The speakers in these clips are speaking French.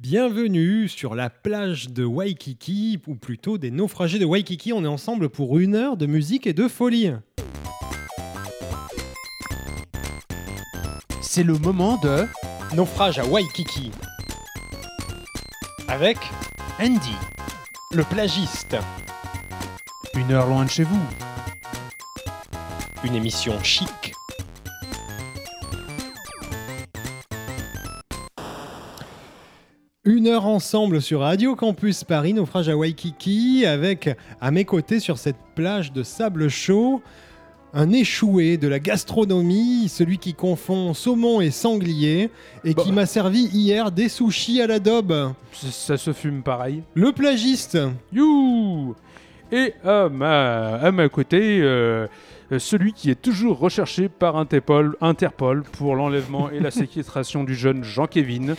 Bienvenue sur la plage de Waikiki, ou plutôt des naufragés de Waikiki. On est ensemble pour une heure de musique et de folie. C'est le moment de Naufrage à Waikiki. Avec Andy. le plagiste. Une heure loin de chez vous. Une émission chic. Une heure ensemble sur Radio Campus Paris, naufrage à Waikiki, avec à mes côtés sur cette plage de sable chaud, un échoué de la gastronomie, celui qui confond saumon et sanglier, et qui m'a servi hier des sushis à la daube. Ça, ça se fume pareil. Le plagiste. You Et à ma, à ma côté, euh, celui qui est toujours recherché par Interpol, Interpol pour l'enlèvement et la séquestration du jeune Jean-Kévin.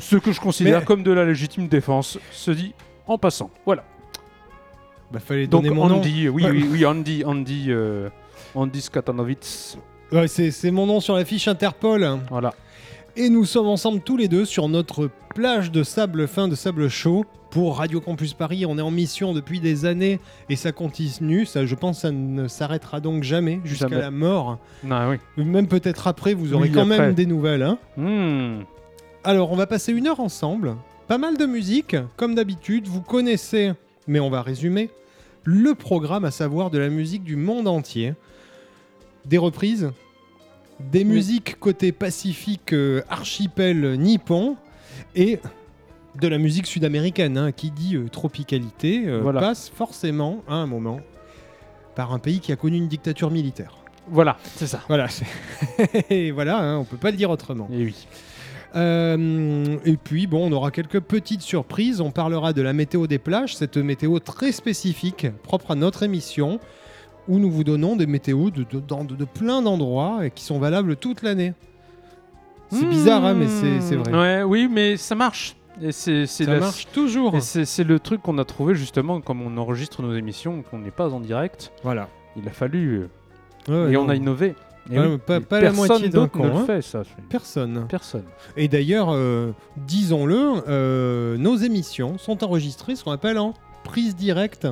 Ce que je considère Mais- comme de la légitime défense, se dit en passant. Voilà. Bah, fallait Donc donner mon nom. Andy, oui, oui, oui, Andy, Andy, euh, Andy Skatanovitz. Ouais, c'est c'est mon nom sur la fiche Interpol. Voilà. Et nous sommes ensemble tous les deux sur notre plage de sable fin, de sable chaud pour Radio Campus Paris. On est en mission depuis des années et ça continue. Ça, je pense, ça ne s'arrêtera donc jamais jusqu'à Jamais. la mort. Non, oui. Même peut-être après, vous aurez Oui, quand après. même des nouvelles. hein. Hmm. Alors, on va passer une heure ensemble. Pas mal de musique, comme d'habitude. Vous connaissez, mais on va résumer, le programme, à savoir de la musique du monde entier. Des reprises, des musiques côté Pacifique, euh, archipel nippon, et de la musique sud-américaine, hein, qui dit euh, tropicalité, euh, Voilà. passe forcément, à un moment, par un pays qui a connu une dictature militaire. Voilà, c'est ça. Voilà, et voilà, hein, on peut pas le dire autrement. Et oui. Euh, et puis, bon, on aura quelques petites surprises. On parlera de la météo des plages, cette météo très spécifique, propre à notre émission, où nous vous donnons des météos de, de- dans- de- de plein d'endroits et qui sont valables toute l'année. C'est bizarre, hein, mais c'est vrai. Ouais, oui, mais ça marche. Et c'est c'est Ça la- marche toujours. C'est le truc qu'on a trouvé justement comme on enregistre nos émissions, qu'on n'est pas en direct. Voilà. Il a fallu euh, Ouais, et non, on a innové. Et oui, pas- pas la moitié d'un ne hein. le fait ça. Personne. Personne. Et d'ailleurs, euh, disons-le, euh, nos émissions sont enregistrées, ce qu'on appelle en prise directe.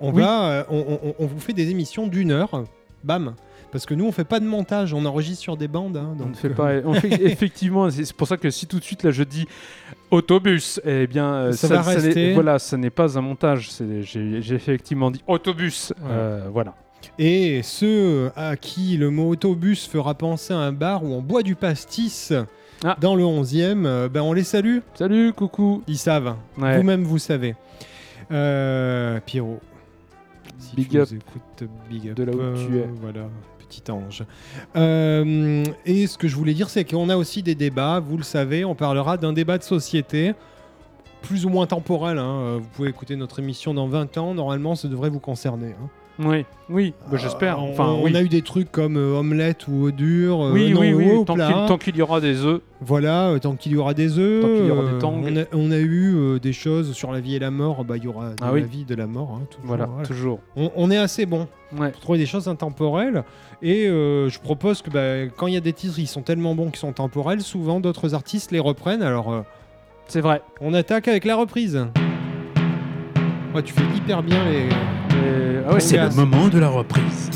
On Oui. va, euh, on, on- on vous fait des émissions d'une heure, bam. Parce que nous, on fait pas de montage, on enregistre sur des bandes. hein, on donc, fait pas. On fait effectivement. C'est pour ça que si tout de suite là je dis autobus, eh bien Ça va n'est- rester. voilà, ça n'est pas un montage. c'est- J'ai j'ai effectivement dit autobus. Ouais. Voilà. Et ceux à qui le mot autobus fera penser à un bar où on boit du pastis Ah. dans le 11e, euh, ben on les salue. Salut, coucou. Ils savent. Ouais. Vous-même, vous savez. Euh, Pierrot. Si Big tu up. écoutes, big up. De là où euh, tu es. Voilà, petit ange. Euh, et ce que je voulais dire, c'est qu'on a aussi des débats. Vous le savez, on parlera d'un débat de société. Plus ou moins temporel. hein. Vous pouvez écouter notre émission dans 20 ans. Normalement, ça devrait vous concerner. hein. Oui, oui. bah, J'espère. Euh, on, Enfin, on a eu des trucs comme euh, omelette ou œuf dur. euh, Oui, non, oui, ou oui. Tant qu'il y aura des œufs. Voilà, euh, tant qu'il y aura des œufs. Tant qu'il y aura des tangs. On a, on a eu des choses sur la vie et la mort. Bah, il y aura de Ah la vie, de la mort. hein, toujours, Voilà, voilà. toujours. On, on est assez bon Ouais. pour trouver des choses intemporelles. Et je propose que bah, quand il y a des titres qui sont tellement bons qu'ils sont temporels, souvent d'autres artistes les reprennent. Alors, C'est vrai. on attaque avec la reprise. Ouais, tu fais hyper bien les. Ah ouais, C'est le moment de la reprise.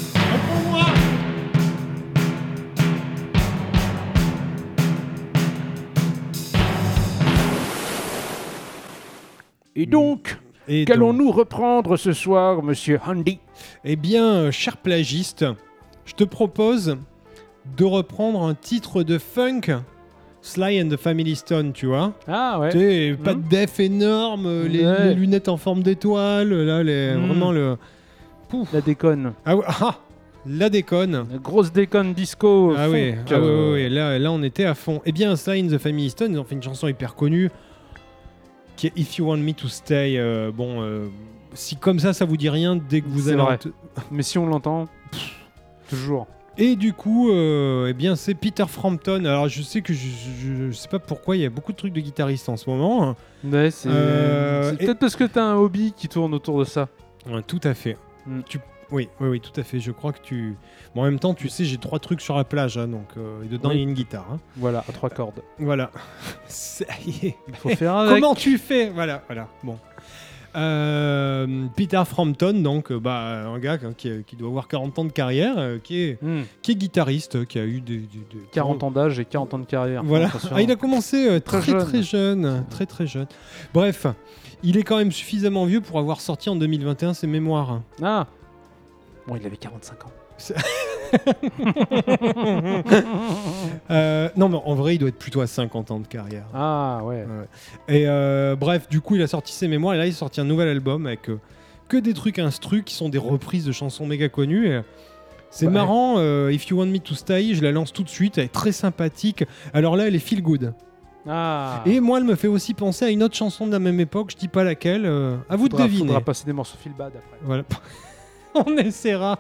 Et donc, Et donc- qu'allons-nous reprendre ce soir, monsieur Handy? Eh bien, cher plagiste, je te propose de reprendre un titre de funk, Sly and the Family Stone, tu vois. Ah Tu ouais. sais, pas de def énorme, les, Ouais. les lunettes en forme d'étoile, là, les, Mm. vraiment le. Pouf. La déconne. Ah, ouais, ah, la déconne. La grosse déconne disco. Ah oui, ah ouais, euh, ouais, ouais, là, là on était à fond. Eh bien, Sly and the Family Stone, ils ont fait une chanson hyper connue qui est If You Want Me to Stay. euh, bon, euh, si comme ça, ça vous dit rien, dès que vous C'est allez. vrai. Mais si on l'entend, toujours. Et du coup, euh, eh bien, c'est Peter Frampton. Alors, je sais que je, je- je sais pas pourquoi il y a beaucoup de trucs de guitaristes en ce moment. hein. Ouais, c'est Euh, c'est et- peut-être parce que t'as un hobby qui tourne autour de ça. Ouais, tout à fait. Mm. Tu- Oui, oui, oui, tout à fait. Je crois que tu. Bon, en même temps, tu sais, j'ai trois trucs sur la plage, hein, donc euh, et dedans Oui. il y a une guitare. hein. Voilà, à trois cordes. Voilà. Ça y est. Il faut faire avec. Comment tu fais? Voilà, voilà. Bon. Euh, Peter Frampton, donc, euh, bah, un gars hein, qui, qui doit avoir 40 ans de carrière, euh, qui, est, Hmm, qui est guitariste, euh, qui a eu des, des- des- 40 ans d'âge et 40 ans de carrière. Voilà. Ah, il a commencé euh, très Très jeune. très très jeune. Bref, il est quand même suffisamment vieux pour avoir sorti en 2021 ses mémoires. Ah Bon, il avait 45 ans. Euh, non, mais en vrai, il doit être plutôt à 50 ans de carrière. Ah ouais. Et euh, bref, du coup, il a sorti ses mémoires et là, il a sorti un nouvel album avec euh, que des trucs instru qui sont des reprises de chansons méga connues. et c'est Ouais. marrant, euh, If You Want Me to Stay, je la lance tout de suite, elle est très sympathique. Alors là, elle est feel good. Ah Et moi, elle me fait aussi penser à une autre chanson de la même époque, je dis pas laquelle, euh, à vous de deviner. faudra passer des morceaux feel bad après. Voilà. On essaiera.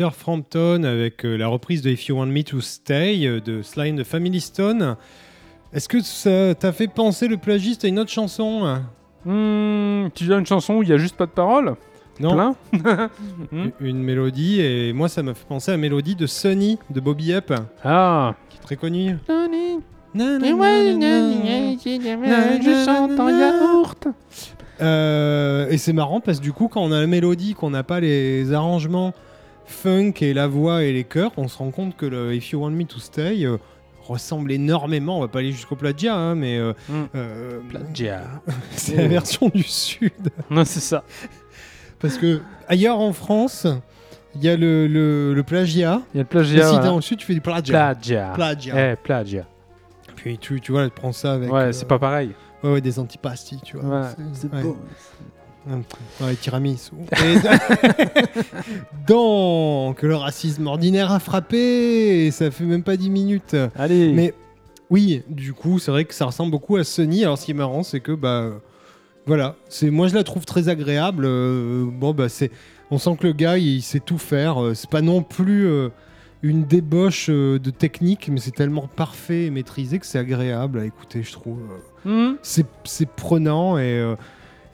Peter Frampton avec euh, la reprise de If You Want Me to Stay euh, de Sly and the Family Stone. Est-ce que ça t'a fait penser le plagiste à une autre chanson Hmm, tu as une chanson où il y a juste pas de paroles? Non, Plein? Hmm. une mélodie et moi ça m'a fait penser à la mélodie de Sunny de Bobby Up Ah. qui est très connue. Je chante en yaourt. Euh, et c'est marrant parce que du coup, quand on a la mélodie, qu'on n'a pas les arrangements funk et la voix et les chœurs, on se rend compte que le If You Want Me to Stay euh, ressemble énormément. On va pas aller jusqu'au plagiat, hein, mais euh, Mm. euh, Plagiat. c'est la version du sud. Non, c'est ça. Parce que ailleurs en France, il y a le, le, le plagiat. Il y a le Et plagiat. si t'es voilà. dans le sud, tu fais du plagiat. Plagiat. Plagiat. Eh, plagiat. Puis tu, tu vois, tu prends ça avec Ouais, euh, c'est pas pareil. ouais, ouais, des antipasties, tu vois. Voilà. C'est ouais. Beau. Ouais, tiramisu. Et Donc, le racisme ordinaire a frappé, et ça fait même pas 10 minutes. Allez. Mais oui, du coup, c'est vrai que ça ressemble beaucoup à Sony. Alors, ce qui est marrant, c'est que, bah, voilà, c'est moi je la trouve très agréable. Euh, bon, bah, c'est, on sent que le gars, il, sait tout faire. Euh, C'est pas non plus euh, une débauche euh, de technique, mais c'est tellement parfait et maîtrisé que c'est agréable à écouter, je trouve. Hmm. C'est, c'est prenant et, euh,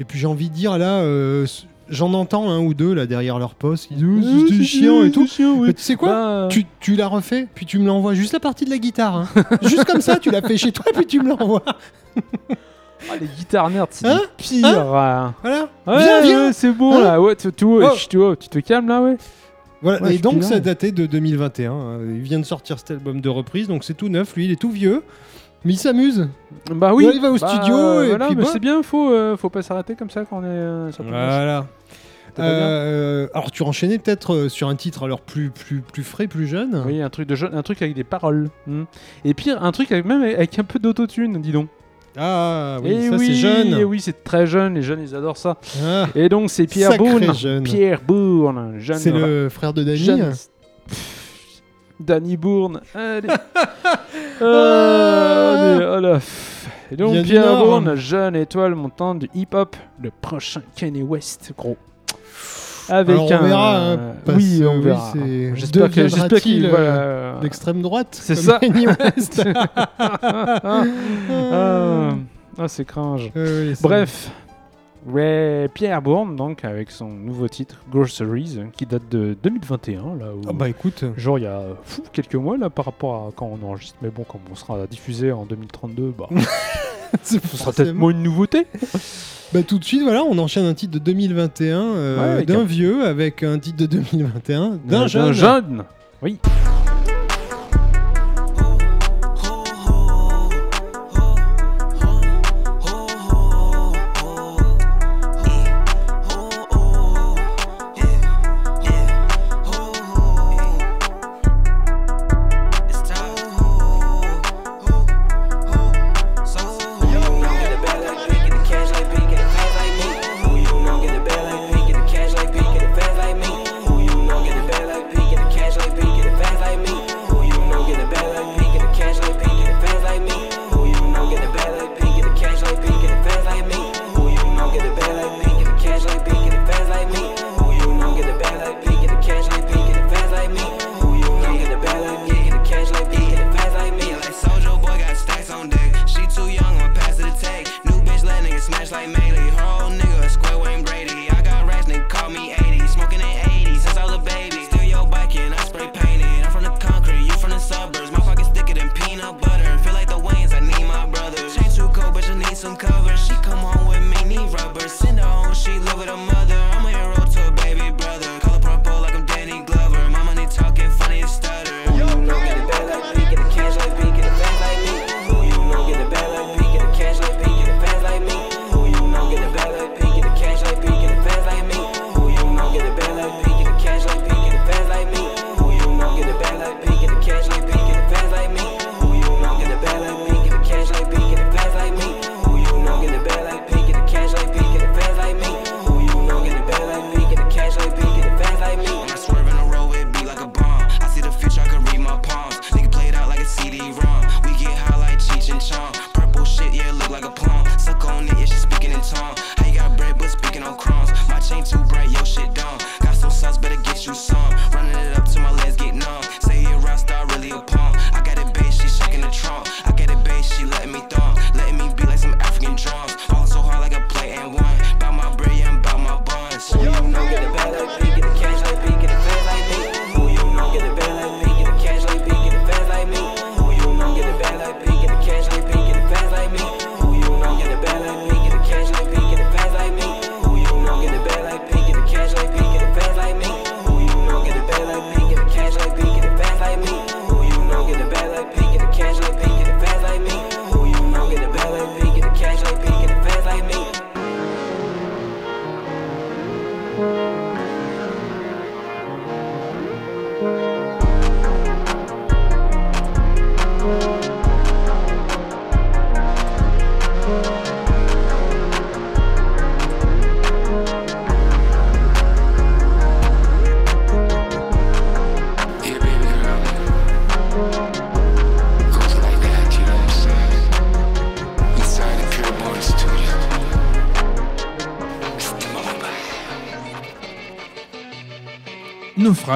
et puis j'ai envie de dire là, euh, j'en entends un ou deux là derrière leur poste qui disent Oh, c'est chiant et tout. Mais tu sais quoi Bah, tu, tu la refais, puis tu me l'envoies juste la partie de la guitare. hein. juste comme ça, tu l'as fait chez toi, puis tu me l'envoies. ah, les guitares nerds, c'est Hein les pires. hein. Voilà. Ouais, viens, viens. ouais, c'est bon Hein là. Ouais, tu, tu, Oh. tu, te calmes là, ouais. voilà. Ouais, et donc, ça datait de 2021. hein. Il vient de sortir cet album de reprise, donc c'est tout neuf. Lui, il est tout vieux. Mais il s'amuse. Bah oui. Ouais, il va au Bah, studio et voilà, puis mais bah. c'est bien, faut, euh, faut pas s'arrêter comme ça quand on est euh, sur. Voilà. Euh, alors, tu enchaînais peut-être euh, sur un titre alors plus, plus, plus frais, plus jeune. Oui, un truc de jeune, un truc avec des paroles. Hmm. Et pire, un truc avec, même avec un peu d'autotune, dis donc. Ah oui, Et ça oui, c'est jeune. et oui, c'est très jeune, les jeunes ils adorent ça. Ah, Et donc c'est Pierre Bourne. jeune. Pierre Bourne, jeune. c'est le frère de Danny. jeune? Danny Bourne. Allez. Allez, voilà. Et donc du Pierre Nord. Bourne, jeune étoile montante du hip-hop, le prochain Kanye West, gros. Avec Alors, on un. verra, hein, parce oui, on oui, verra. J'espère que j'espère qu'il voilà. D'extrême droite. C'est ça. Kanye West. ah, ah, ah, c'est cringe. Euh, oui, Bref, ouais, Pierre Bourne, donc, avec son nouveau titre, Groceries, qui date de 2021, là, où, Ah bah écoute, genre il y a fou, quelques mois, là, par rapport à quand on enregistre, mais bon, comme on sera diffusé en 2032, bah, ce sera peut-être moins une nouveauté. Bah tout de suite, voilà, on enchaîne un titre de 2021 euh, Ouais, d'un un- vieux avec un titre de 2021 d'un jeune. jeune. Oui.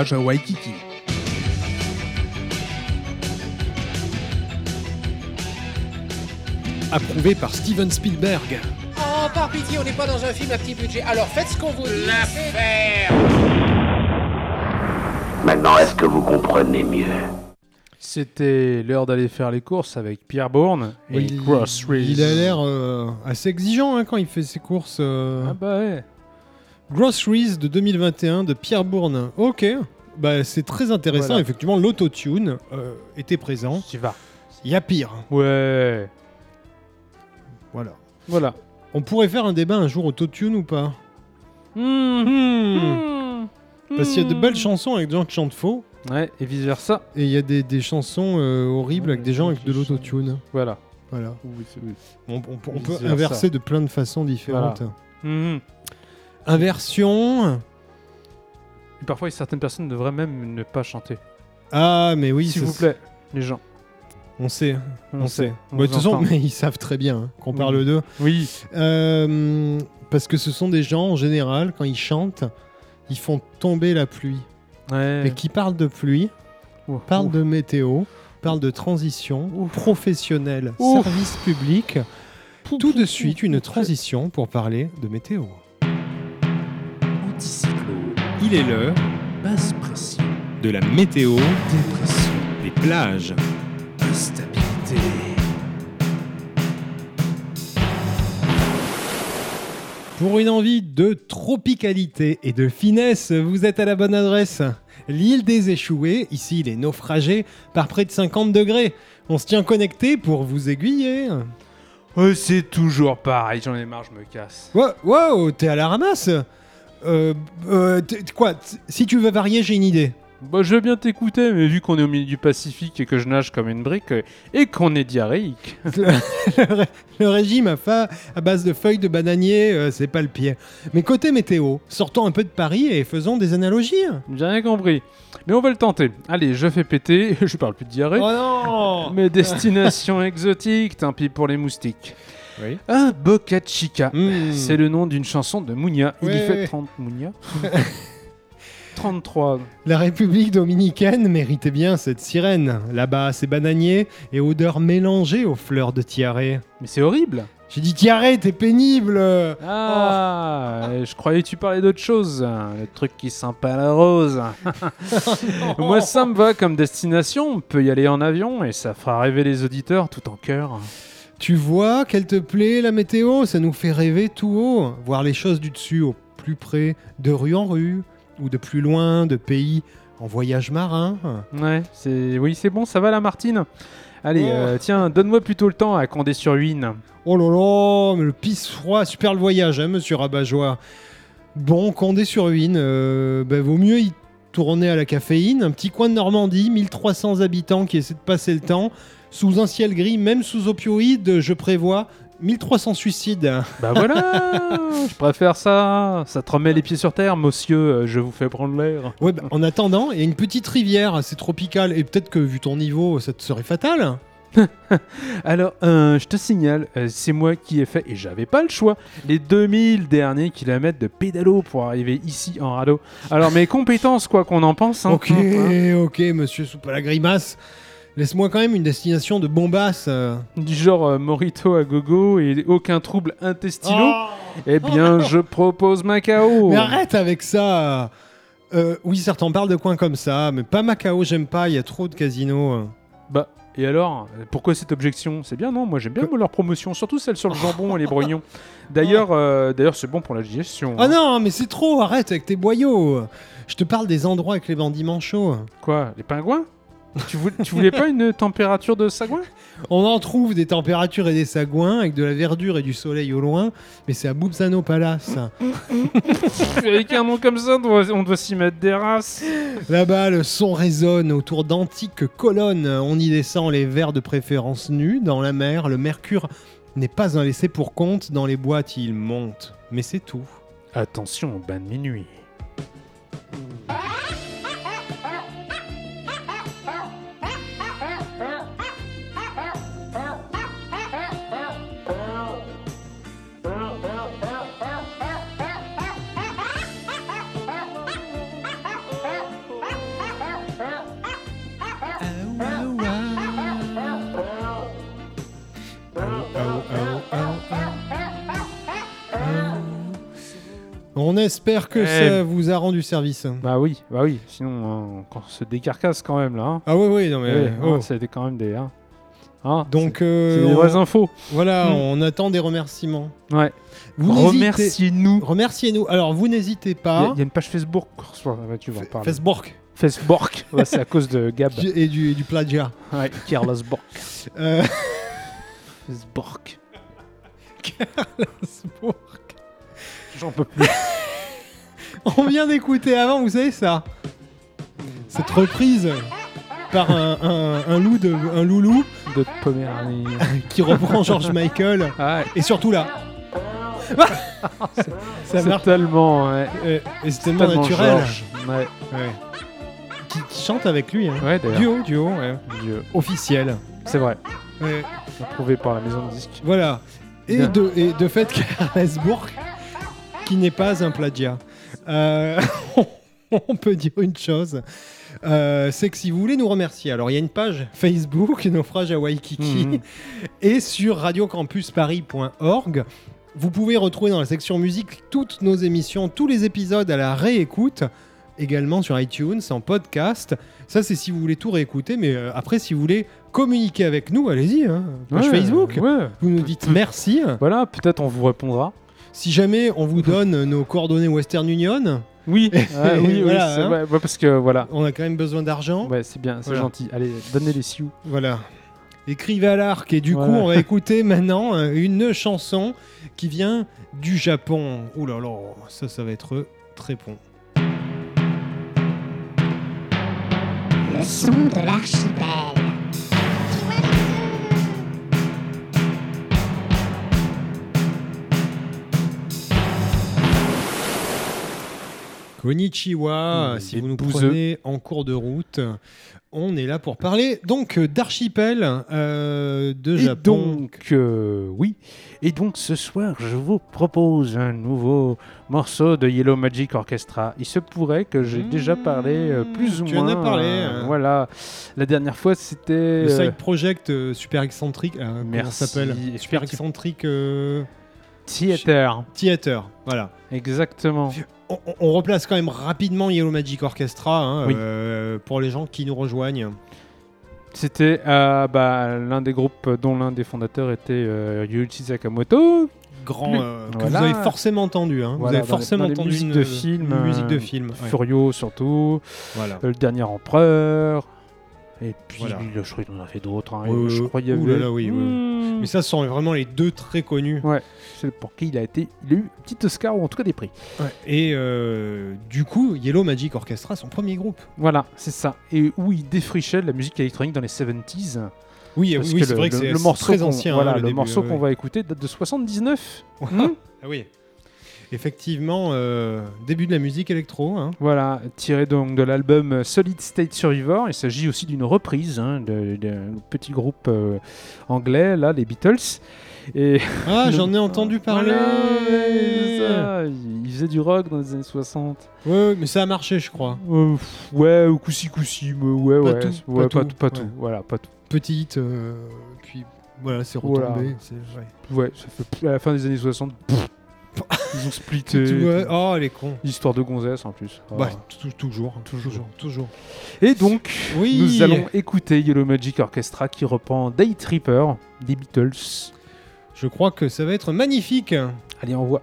À Waikiki. Approuvé par Steven Spielberg. Oh, par pitié, on n'est pas dans un film à petit budget. Alors faites ce qu'on vous dit. L'affaire Maintenant, est-ce que vous comprenez mieux? C'était l'heure d'aller faire les courses avec Pierre Bourne et Oui, il a l'air euh, assez exigeant hein, quand il fait ses courses. euh. Ah bah ouais. Groceries de 2021 de Pierre Bourne. Ok, bah, c'est très intéressant. Voilà. Effectivement, l'autotune euh, était présent. Tu vas. Il y a pire. Ouais. Voilà. Voilà. On pourrait faire un débat un jour autotune ou pas? Mmh. Hmm. Parce qu'il y a de belles chansons avec des gens qui chantent faux. Ouais, et vice versa. Et il y a des, des chansons euh, horribles avec des gens avec de l'autotune. Voilà. Voilà. Oui, c'est- oui. On, on- on Vice peut inverser de plein de façons différentes. Mhm. Inversion. Et parfois, certaines personnes devraient même ne pas chanter. Ah, mais oui, S'il vous plaît, les gens. On sait. On, sait. On Bah, De toute façon, mais ils savent très bien hein, qu'on Oui. parle d'eux. Oui. Euh, parce que ce sont des gens, en général, quand ils chantent, ils font tomber la pluie. Ouais. Et qui parlent de pluie, Ouh, parlent ouh. de météo, parlent de transition, Ouf. professionnel, service public. Tout de suite, une transition pour parler de météo. Il est l'heure basse pression, de la météo dépression, des plages. instabilité. Pour une envie de tropicalité et de finesse, vous êtes à la bonne adresse. L'île des échoués, ici les naufragés, par près de 50 degrés. On se tient connecté pour vous aiguiller. Ouais, c'est toujours pareil, j'en ai marre, je me casse. Wow, wow, t'es à la ramasse euh, euh, quoi Si tu veux varier, j'ai une idée. Bah, je veux bien t'écouter, mais vu qu'on est au milieu du Pacifique et que je nage comme une brique euh, et qu'on est diarrhéique. le, ré- le régime à, fa- à base de feuilles de bananier, euh, c'est pas le pied. Mais côté météo, sortons un peu de Paris et faisons des analogies. J'ai rien compris. Mais on va le tenter. Allez, je fais péter, je parle plus de diarrhée. Oh non Mes destinations exotiques, tant pis pour les moustiques. Oui. Ah, Boca Chica. Hmm. C'est le nom d'une chanson de Mounia. Il y Ouais, fait ouais. 30 Mounia 33. La République dominicaine méritait bien cette sirène. Là-bas, c'est bananier et odeur mélangée aux fleurs de tiare. Mais c'est horrible. J'ai dit tiare, t'es pénible Ah, euh, je croyais que tu parlais d'autre chose. Le truc qui sent pas la rose. Moi, ça me va comme destination. On peut y aller en avion et ça fera rêver les auditeurs tout en cœur. Tu vois qu'elle te plaît la météo? Ça nous fait rêver tout haut. Voir les choses du dessus au plus près, de rue en rue, ou de plus loin, de pays en voyage marin. Ouais, c'est oui, c'est bon, ça va la Martine? Allez, Oh. euh, tiens, donne-moi plutôt le temps à Condé-sur-Huine. Oh là là, mais le pisse froid, super le voyage, hein, monsieur Rabat-Joie. Bon, Condé sur Huine, euh, ben, vaut mieux y tourner à la caféine. Un petit coin de Normandie, 1300 habitants qui essaient de passer le temps. Sous un ciel gris, même sous opioïdes, je prévois 1300 suicides. Bah voilà, je préfère ça. Ça te remet les pieds sur terre, monsieur. Je vous fais prendre l'air. Ouais, ben, en attendant, il y a une petite rivière assez tropicale. Et peut-être que vu ton niveau, ça te serait fatal. Alors, euh, je te signale, euh, c'est moi qui ai fait, et j'avais pas le choix, les 2000 derniers kilomètres de pédalo pour arriver ici en radeau. Alors, mes compétences, quoi qu'on en pense. hein, Ok, hein, ok, monsieur Soupe à la grimace. Laisse-moi quand même une destination de bombasse. euh. du genre euh, Morito à gogo et aucun trouble intestinaux. Oh Eh bien, je propose Macao. Mais arrête avec ça Euh, Oui, certes, on parle de coins comme ça, mais pas Macao, j'aime pas, il y a trop de casinos. euh. Bah, et alors Pourquoi cette objection? C'est bien, non? Moi, j'aime bien leur promotion, surtout celle sur le jambon et les brognons. D'ailleurs, euh, d'ailleurs, c'est bon pour la digestion. Oh hein. non, mais c'est trop, arrête avec tes boyaux Je te parle des endroits avec les bandits manchots. Quoi Les pingouins? Tu, voulais, tu voulais pas une température de sagouin? On en trouve des températures et des sagouins, avec de la verdure et du soleil au loin, mais c'est à Boubzano Palace. Avec un nom comme ça, on doit, on doit s'y mettre des races. Là-bas, le son résonne autour d'antiques colonnes. On y descend les vers de préférence nus. Dans la mer, le mercure n'est pas un laissé pour compte. Dans les boîtes, il monte. Mais c'est tout. Attention au bain de minuit. On espère que Eh. ça vous a rendu service. Bah oui, bah oui. Sinon, on se décarcasse quand même là. hein. Ah oui, oui, non mais... Ouais, oh. hein, C'était quand même des. hein. Hein, Donc, c'est- euh, c'est des on- vraies infos. voilà, Mm. on attend des remerciements. Ouais. Vous n'hésitez- Remerciez-nous. Remerciez-nous. Alors, vous n'hésitez Il y, a- pas. il y a une page Facebook. Ouais, tu vas en parler. Facebook. Facebook. Ouais, c'est à cause de Gab. Et du, du plagiat. Ouais, Carlos Bork. Euh, Facebook. Facebook. J'en peux plus. On vient d'écouter avant, vous savez ça Cette reprise par un, un- un loup de, un loulou De Poméranie. qui reprend George Michael. Ah ouais. Et surtout là. C'est tellement. Ouais. Euh, et c'est tellement tellement naturel. Ouais. Qui, qui chante avec lui. hein. Duo, duo, ouais. Dieu. officiel. C'est vrai. Approuvé par la maison de disques. Voilà. Et de, et de fait, Carles Bourg, qui n'est pas un plagiat. Euh, on peut dire une chose. euh, c'est que si vous voulez nous remercier, alors il y a une page Facebook, Naufrage à Waikiki, Mhm. et sur radiocampusparis.org. Vous pouvez retrouver dans la section musique toutes nos émissions, tous les épisodes à la réécoute, également sur iTunes, en podcast. Ça, c'est si vous voulez tout réécouter, mais euh, après, si vous voulez communiquer avec nous, allez-y, hein, page Ouais, Facebook. Ouais. Vous nous dites merci. Voilà, peut-être on vous répondra. Si jamais on vous donne nos coordonnées Western Union, Oui, Ah, oui, oui, Voilà, hein. Ouais, parce que voilà. on a quand même besoin d'argent. Ouais, c'est bien, c'est Voilà. gentil. Allez, donnez les sioux. Voilà. Écrivez à l'arc. Et du coup, on va écouter maintenant euh, une chanson qui vient du Japon. Ouh là là, ça, ça va être très bon. Le son de l'archipel. Konnichiwa, Mmh, si vous nous bouseux. prenez en cours de route, on est là pour parler donc euh, d'archipel euh, de Et Japon. donc, euh, oui. Et donc, ce soir, je vous propose un nouveau morceau de Yellow Magic Orchestra. Il se pourrait que j'ai déjà parlé euh, plus ou Mmh, tu en moins. as parlé, hein. voilà. La dernière fois, c'était. Le side project super excentrique, Merci. s'appelle? Super excentrique Theater. theater. Voilà. Exactement. On, replace quand même rapidement Yellow Magic Orchestra hein, Oui. euh, pour les gens qui nous rejoignent. C'était euh, bah, l'un des groupes dont l'un des fondateurs était euh, Ryuichi Sakamoto. Grand, euh, que Voilà. vous avez forcément entendu. hein. Voilà, vous avez dans les- forcément dans les entendu musiques une, de film, une musique de film. ouais. Furio surtout. Voilà. Le dernier empereur. Et puis, Voilà. je crois qu'il en a fait d'autres. hein. Ouais, je ouais, crois qu'il y avait. là là, oui, oui, Hmm, Mais ça, ce sont vraiment les deux très connus. C'est pour qui il a été. Il a eu un petit Oscar ou en tout cas des prix. Et euh, du coup, Yellow Magic Orchestra, son premier groupe. Voilà, c'est ça. Et où il défrichait la musique électronique dans les 70s. Oui, oui c'est vrai que le- c'est très ancien. Voilà, hein, le début, morceau ouais, qu'on ouais. va écouter date de 79. Hmm Ah oui. Effectivement, euh, début de la musique électro. hein. Voilà, tiré donc de l'album Solid State Survivor. Il s'agit aussi d'une reprise hein, d'un petit groupe euh, anglais, là, les Beatles. Et Ah, j'en ai entendu parler. Voilà, ça. Il faisait du rock dans les années 60. Ouais, mais ça a marché, je crois. Euh, ouais, ou coussi coussi, mais ouais, Pas ouais, tout, ouais, pas pas, tout, tout, pas ouais. tout, voilà, pas tout. Petite, euh, puis voilà, c'est Voilà. retombé. c'est- ouais. Ouais, ça fait à la fin des années 60. pff, ils ont splitté. Oh, les cons. Histoire de gonzesse en plus. Ah. Bah, tou- toujours, Toujours. toujours, toujours. Et donc, Oui. nous allons écouter Yellow Magic Orchestra qui reprend Day Tripper des Beatles. Je crois que ça va être magnifique. Allez, on voit.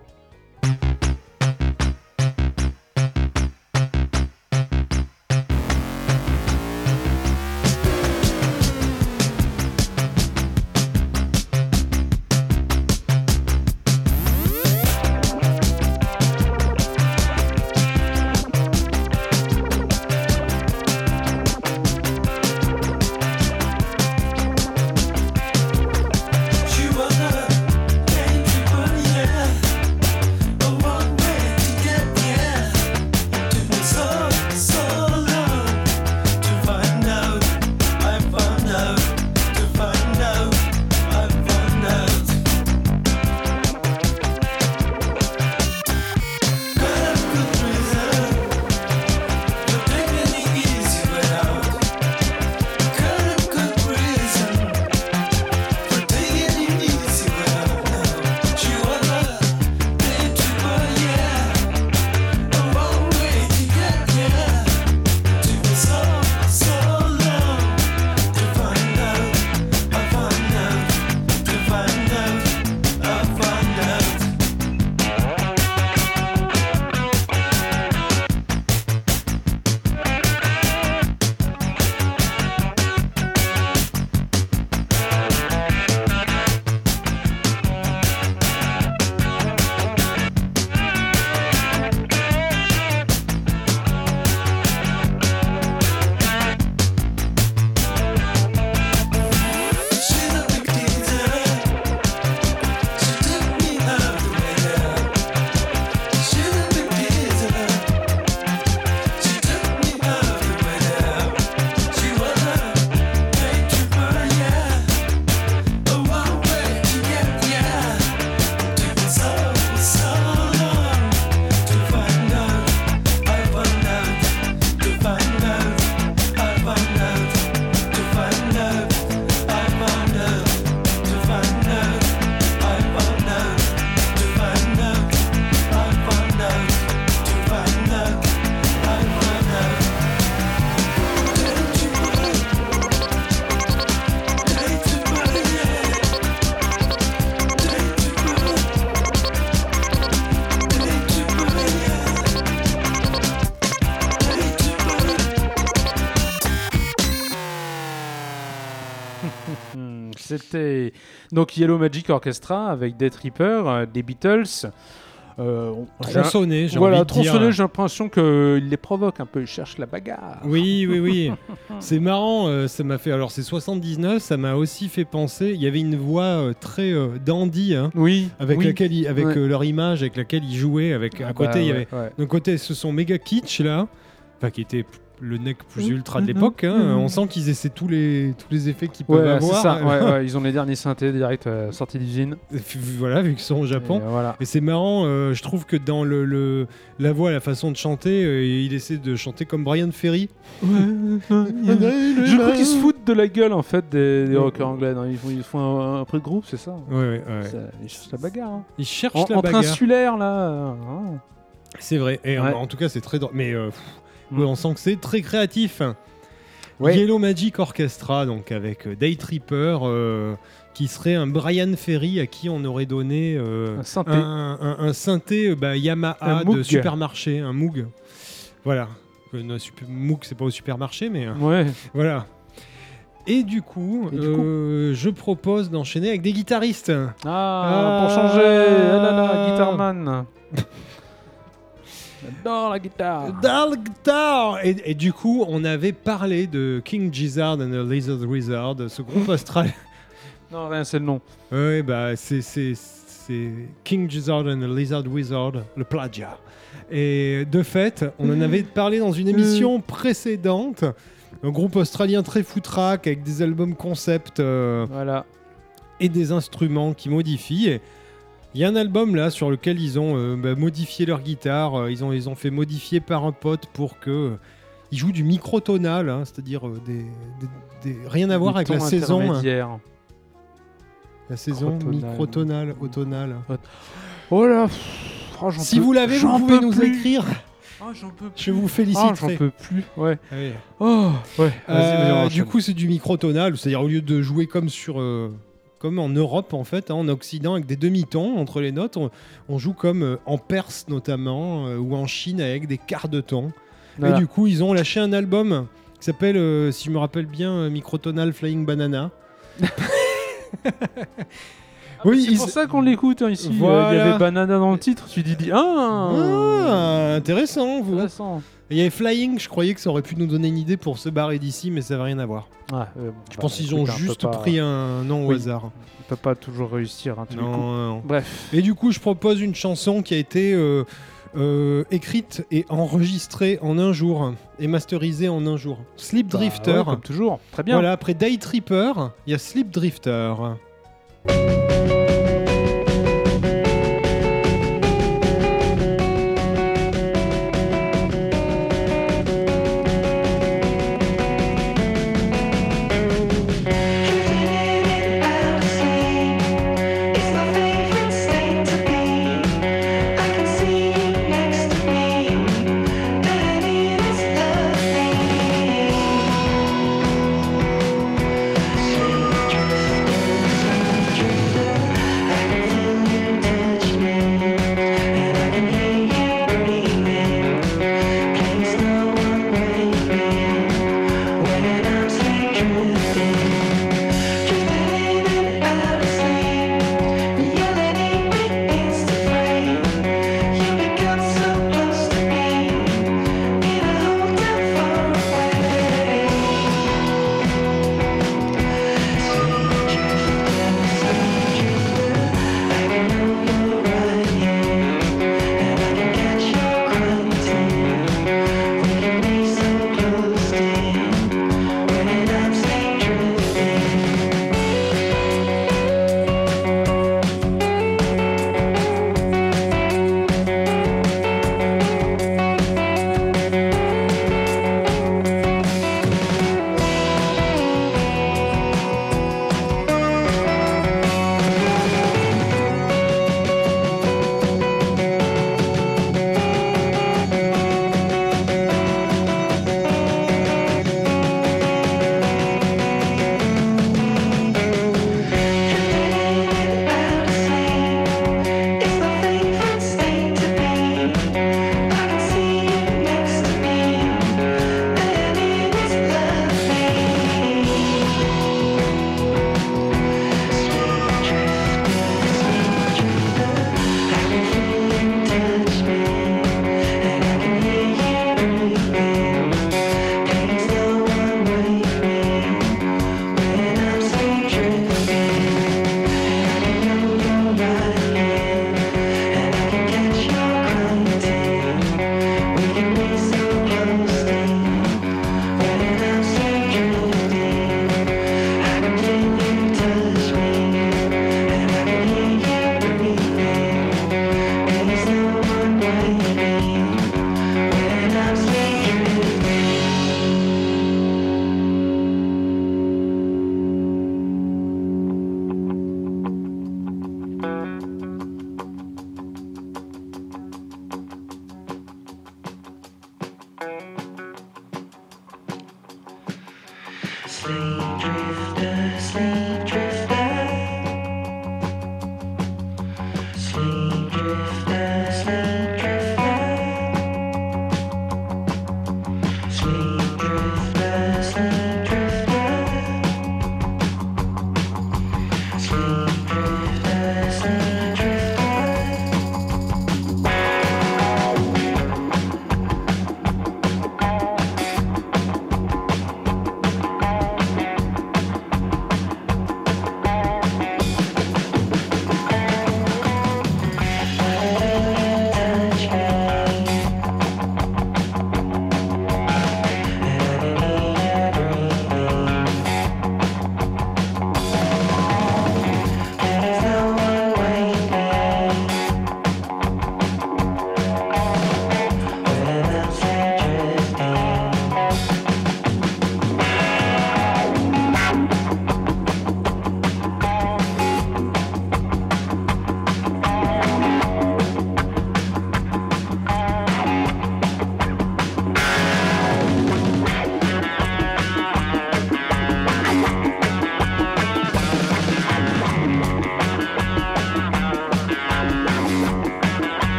Donc Yellow Magic Orchestra avec Death Reaper, euh, des Beatles. Euh, j'ai- Tronçonné, j'ai voilà, tronçonné, j'ai l'impression qu'il les provoque un peu, il cherche la bagarre. Oui, oui, oui. c'est marrant, euh, ça m'a fait. Alors, c'est 79, ça m'a aussi fait penser. Il y avait une voix euh, très dandy, hein, Oui, avec, oui. laquelle ils- avec Ouais. leur image, avec laquelle ils jouaient. Avec, à Ah côté, bah, il y avait. ouais. D'un côté, ce sont méga kitsch, là. Enfin, qui était le neck plus ultra de Mhm. l'époque. hein. Mhm. On sent qu'ils essaient tous les, tous les effets qu'ils peuvent Ouais, c'est avoir. ça. ouais, ouais, ils ont les derniers synthés direct euh, sortis d'usine. voilà, vu qu'ils sont au Japon. Et, euh, voilà. Et c'est marrant, euh, je trouve que dans le, le- la voix, la façon de chanter, euh, il essaie de chanter comme Brian Ferry. Je crois qu'ils se foutent de la gueule en fait des, rockers anglais. non, Ils font, ils font un, un peu de groupe, c'est ça Ouais, ouais. Ça- Ils cherchent la bagarre. hein. Il cherche En- la entre bagarre. insulaires là. euh, hein. C'est vrai. Et en tout cas, c'est très drôle. Mais euh, pff, Mm. on sent que c'est très créatif. Ouais. Yellow Magic Orchestra, donc avec euh, Day Tripper, euh, qui serait un Brian Ferry à qui on aurait donné euh, Un synthé. un, un- un synthé bah, Yamaha Un de supermarché, un Moog. Voilà. Euh, non, super- Moog, c'est pas au supermarché, mais Ouais. voilà. Et du coup, Et du euh, je propose d'enchaîner avec des guitaristes. Ah, pour Ah. changer. Ah là là, Guitarman. J'adore la guitare. Dans le guitar et, et du coup, on avait parlé de King Gizzard and the Lizard Wizard, ce groupe australien. Non, rien, c'est le nom. ouais, bah, c'est, c'est, c'est King Gizzard and the Lizard Wizard, le plagiat. Et de fait, on en avait parlé dans une émission précédente. Un groupe australien très foutraque avec des albums concept euh, Voilà. et des instruments qui modifient. Et Il y a un album là sur lequel ils ont euh, bah, modifié leur guitare. euh, ils, ont, ils ont fait modifier par un pote pour que euh, ils jouent du microtonal, hein, c'est-à-dire euh, des, des- des- rien à voir avec la saison, hein, la saison Microtonal. microtonale, automnale. Oh là. pff, oh, j'en Si peux- vous l'avez, vous j'en pouvez peux nous plus. écrire. Oh, j'en peux Je vous Ah, j'en féliciterai. peux plus. Ouais. Oh, ouais. Euh, enchaîne. du coup, c'est du microtonal, c'est-à-dire au lieu de jouer comme sur, euh, comme en Europe en fait, hein, en Occident avec des demi-tons entre les notes, on, on joue comme euh, en Perse notamment euh, ou en Chine avec des quarts de ton. Voilà. Et du coup, ils ont lâché un album qui s'appelle, euh, si je me rappelle bien, Microtonal Flying Banana. oui, C'est ils- pour ça qu'on l'écoute hein, ici. Euh, Il y avait Banana dans le titre. Tu dis, dis ah, Ah, intéressant, vous. intéressant. Il y avait Flying, je croyais que ça aurait pu nous donner une idée pour se barrer d'ici, mais ça n'a rien à voir. Ouais, euh, Je bah, pense qu'ils ont hein, juste pas- pris un nom au hasard. On peut pas toujours réussir. Hein, Non, coups. non, non. Bref. Et du coup, je propose une chanson qui a été euh, euh, écrite et enregistrée en un jour et masterisée en un jour. Sleep Bah, Drifter. ouais, comme toujours. Très bien. voilà, après Day Tripper, il y a Sleep Drifter.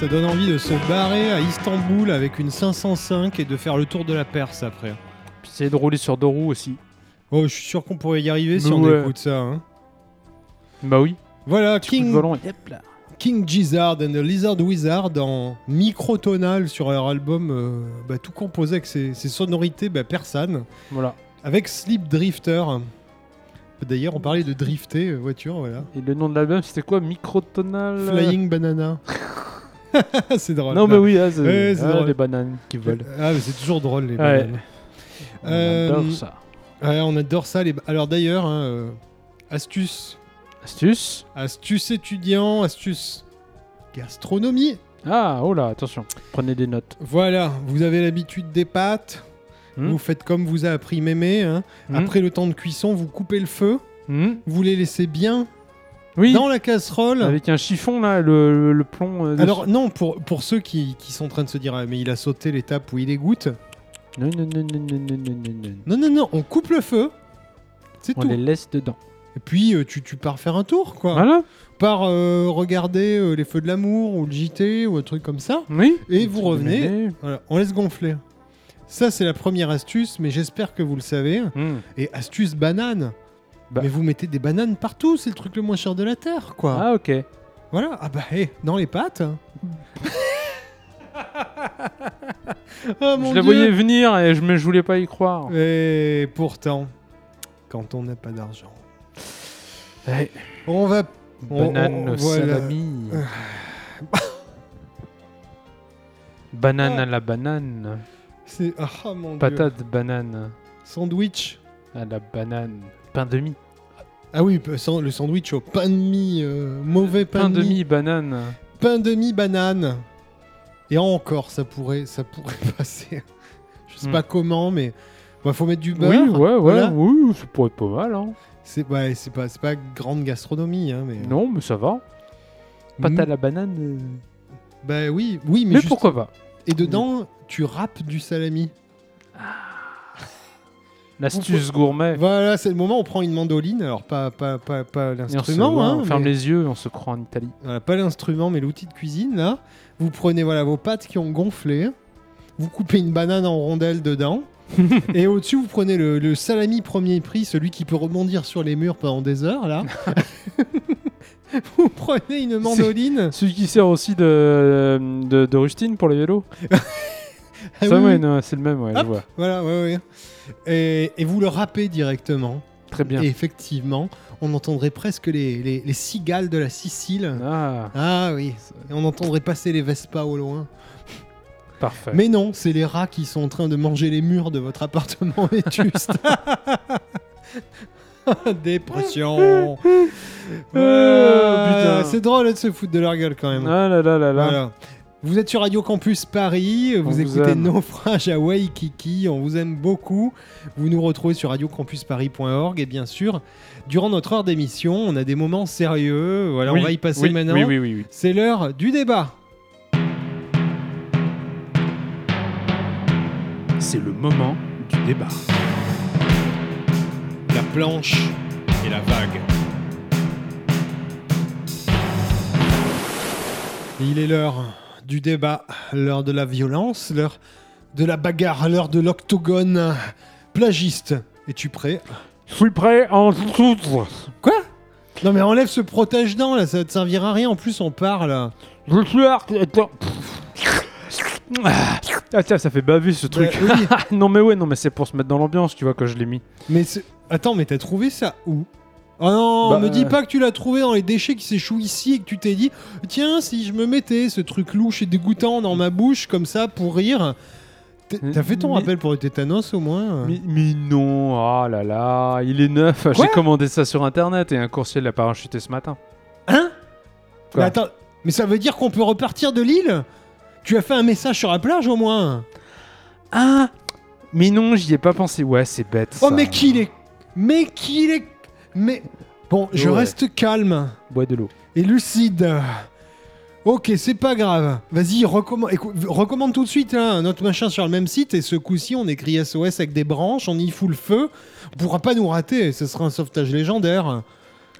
Ça donne envie de se barrer à Istanbul avec une 505 et de faire le tour de la Perse après. Puis essayer de rouler sur deux roues aussi. Oh, je suis sûr qu'on pourrait y arriver si on écoute ça. hein. Bah oui. Voilà, King. King Gizzard and the Lizard Wizard en microtonal sur leur album, euh, bah, tout composé avec ses, ses sonorités bah, persanes, Voilà. avec Sleep Drifter. D'ailleurs, on parlait de drifter, euh, voiture, voilà. Et le nom de l'album, c'était quoi? Microtonal? Flying Banana. c'est drôle. Non, mais oui, ah, c'est Ouais, ah, drôle. les bananes qui volent. Ah, mais c'est toujours drôle, les bananes. On Euh, adore ça. Ouais, on adore ça. Les... Alors d'ailleurs, hein, euh, astuce. Astuce. Astuce étudiant, astuce gastronomie. Ah, oh là, attention. Prenez des notes. Voilà, vous avez l'habitude des pâtes. Hmm. Vous faites comme vous a appris Mémé. hein. Hmm. Après le temps de cuisson, vous coupez le feu. Hmm. Vous les laissez bien oui. Dans la casserole. Avec un chiffon, là, le, le, le plomb. euh, Alors non, pour, pour ceux qui, qui sont en train de se dire, ah, mais il a sauté l'étape où il égoutte. Non, non, non, non, non, non, non, non. Non, non, non, on coupe le feu. C'est On les laisse dedans. Et puis euh, tu, tu pars faire un tour, quoi. Voilà. Par euh, regarder euh, les feux de l'amour ou le JT ou un truc comme ça. Oui. Et vous revenez. Voilà, on laisse gonfler. Ça, c'est la première astuce, mais j'espère que vous le savez. Hmm. Et astuce banane. Bah. Mais vous mettez des bananes partout, c'est le truc le moins cher de la terre, quoi. Ah, ok. Voilà, ah bah, hé, dans les pâtes. oh mon je la dieu. voyais venir et je, me, je voulais pas y croire. Et pourtant, quand on n'a pas d'argent, Ouais. on va. Banane on- au voilà. salami. banane Ah. à la banane. C'est ah mon dieu. Patate banane Sandwich. à la banane. Pain de mie. Ah oui, le sandwich au pain de mie, euh, mauvais pain, Pain de de mie, banane. pain de mie banane. Et encore, ça pourrait, ça pourrait passer. Je sais Hmm. pas comment, mais il faut mettre du beurre. Oui, ouais, ouais, voilà. oui, ça pourrait être pas mal. Hein. C'est c'est pas, c'est pas grande gastronomie, hein, mais. Non, mais ça va. Pâte Mm. à la banane. euh, Bah oui, oui, mais, Mais, juste- pourquoi pas Et dedans, tu râpes du salami. L'astuce gourmet. Voilà, c'est le moment où on prend une mandoline, alors pas, pas, pas, pas on, l'instrument, ouais, hein, on ferme les yeux et on se croit en Italie. Voilà, pas l'instrument, mais l'outil de cuisine, là. Vous prenez voilà, vos pâtes qui ont gonflé. Vous coupez une banane en rondelles dedans. et au-dessus, vous prenez le, le salami premier prix, celui qui peut rebondir sur les murs pendant des heures, là. vous prenez une mandoline. Celui qui sert aussi de, de, de rustine pour les vélos. Ah ça, oui, ouais, non, c'est le même, ouais, je Hop. vois. Voilà, ouais, ouais. Et, et vous le râpez directement. Très bien. Et effectivement, on entendrait presque les, les- les cigales de la Sicile. Ah, Ah oui, et on entendrait passer les Vespa au loin. parfait. Mais non, c'est les rats qui sont en train de manger les murs de votre appartement vétuste. Dépression. Voilà. putain. C'est drôle de se foutre de leur gueule quand même. Ah là là là là. Voilà. Vous êtes sur Radio Campus Paris, vous écoutez aime. Naufrage à Waikiki, on vous aime beaucoup. Vous nous retrouvez sur radiocampusparis.org et bien sûr, durant notre heure d'émission, on a des moments sérieux. Voilà, Oui, on va y passer oui, maintenant. Oui, oui, oui. oui. C'est l'heure du débat. C'est le moment du débat. La planche et la vague. Il est l'heure du débat, l'heure de la violence, l'heure de la bagarre, l'heure de l'octogone plagiste. Es-tu prêt? Je suis prêt en tout. Quoi? Non mais enlève ce protège-dents là, ça te servira à rien. En plus on parle. Je suis ar- Attends. Ah tiens, ça fait baver ce truc. Bah, oui, Ah, non mais ouais, non mais c'est pour se mettre dans l'ambiance, tu vois, que je l'ai mis. mais attends, mais t'as trouvé ça où? Oh non, Bah, me dis euh, pas que tu l'as trouvé dans les déchets qui s'échouent ici et que tu t'es dit tiens si je me mettais ce truc louche et dégoûtant dans ma bouche comme ça pour rire. T'as fait ton Mais- rappel pour le tétanos au moins Mais, mais non, ah là là, il est neuf. J'ai commandé ça sur internet et un coursier l'a parachuté ce matin. Hein? Quoi? Mais attends, mais ça veut dire qu'on peut repartir de l'île? Tu as fait un message sur la plage au moins Ah Mais non, j'y ai pas pensé. Ouais, c'est bête. Oh ça. mais qu'il est Mais qu'il est Mais bon, je Ouais. reste calme Bois de l'eau. et lucide. Ok, c'est pas grave. Vas-y, recommande, recommande tout de suite hein, notre machin sur le même site et ce coup-ci, on écrit SOS avec des branches, on y fout le feu. On pourra pas nous rater, ce sera un sauvetage légendaire.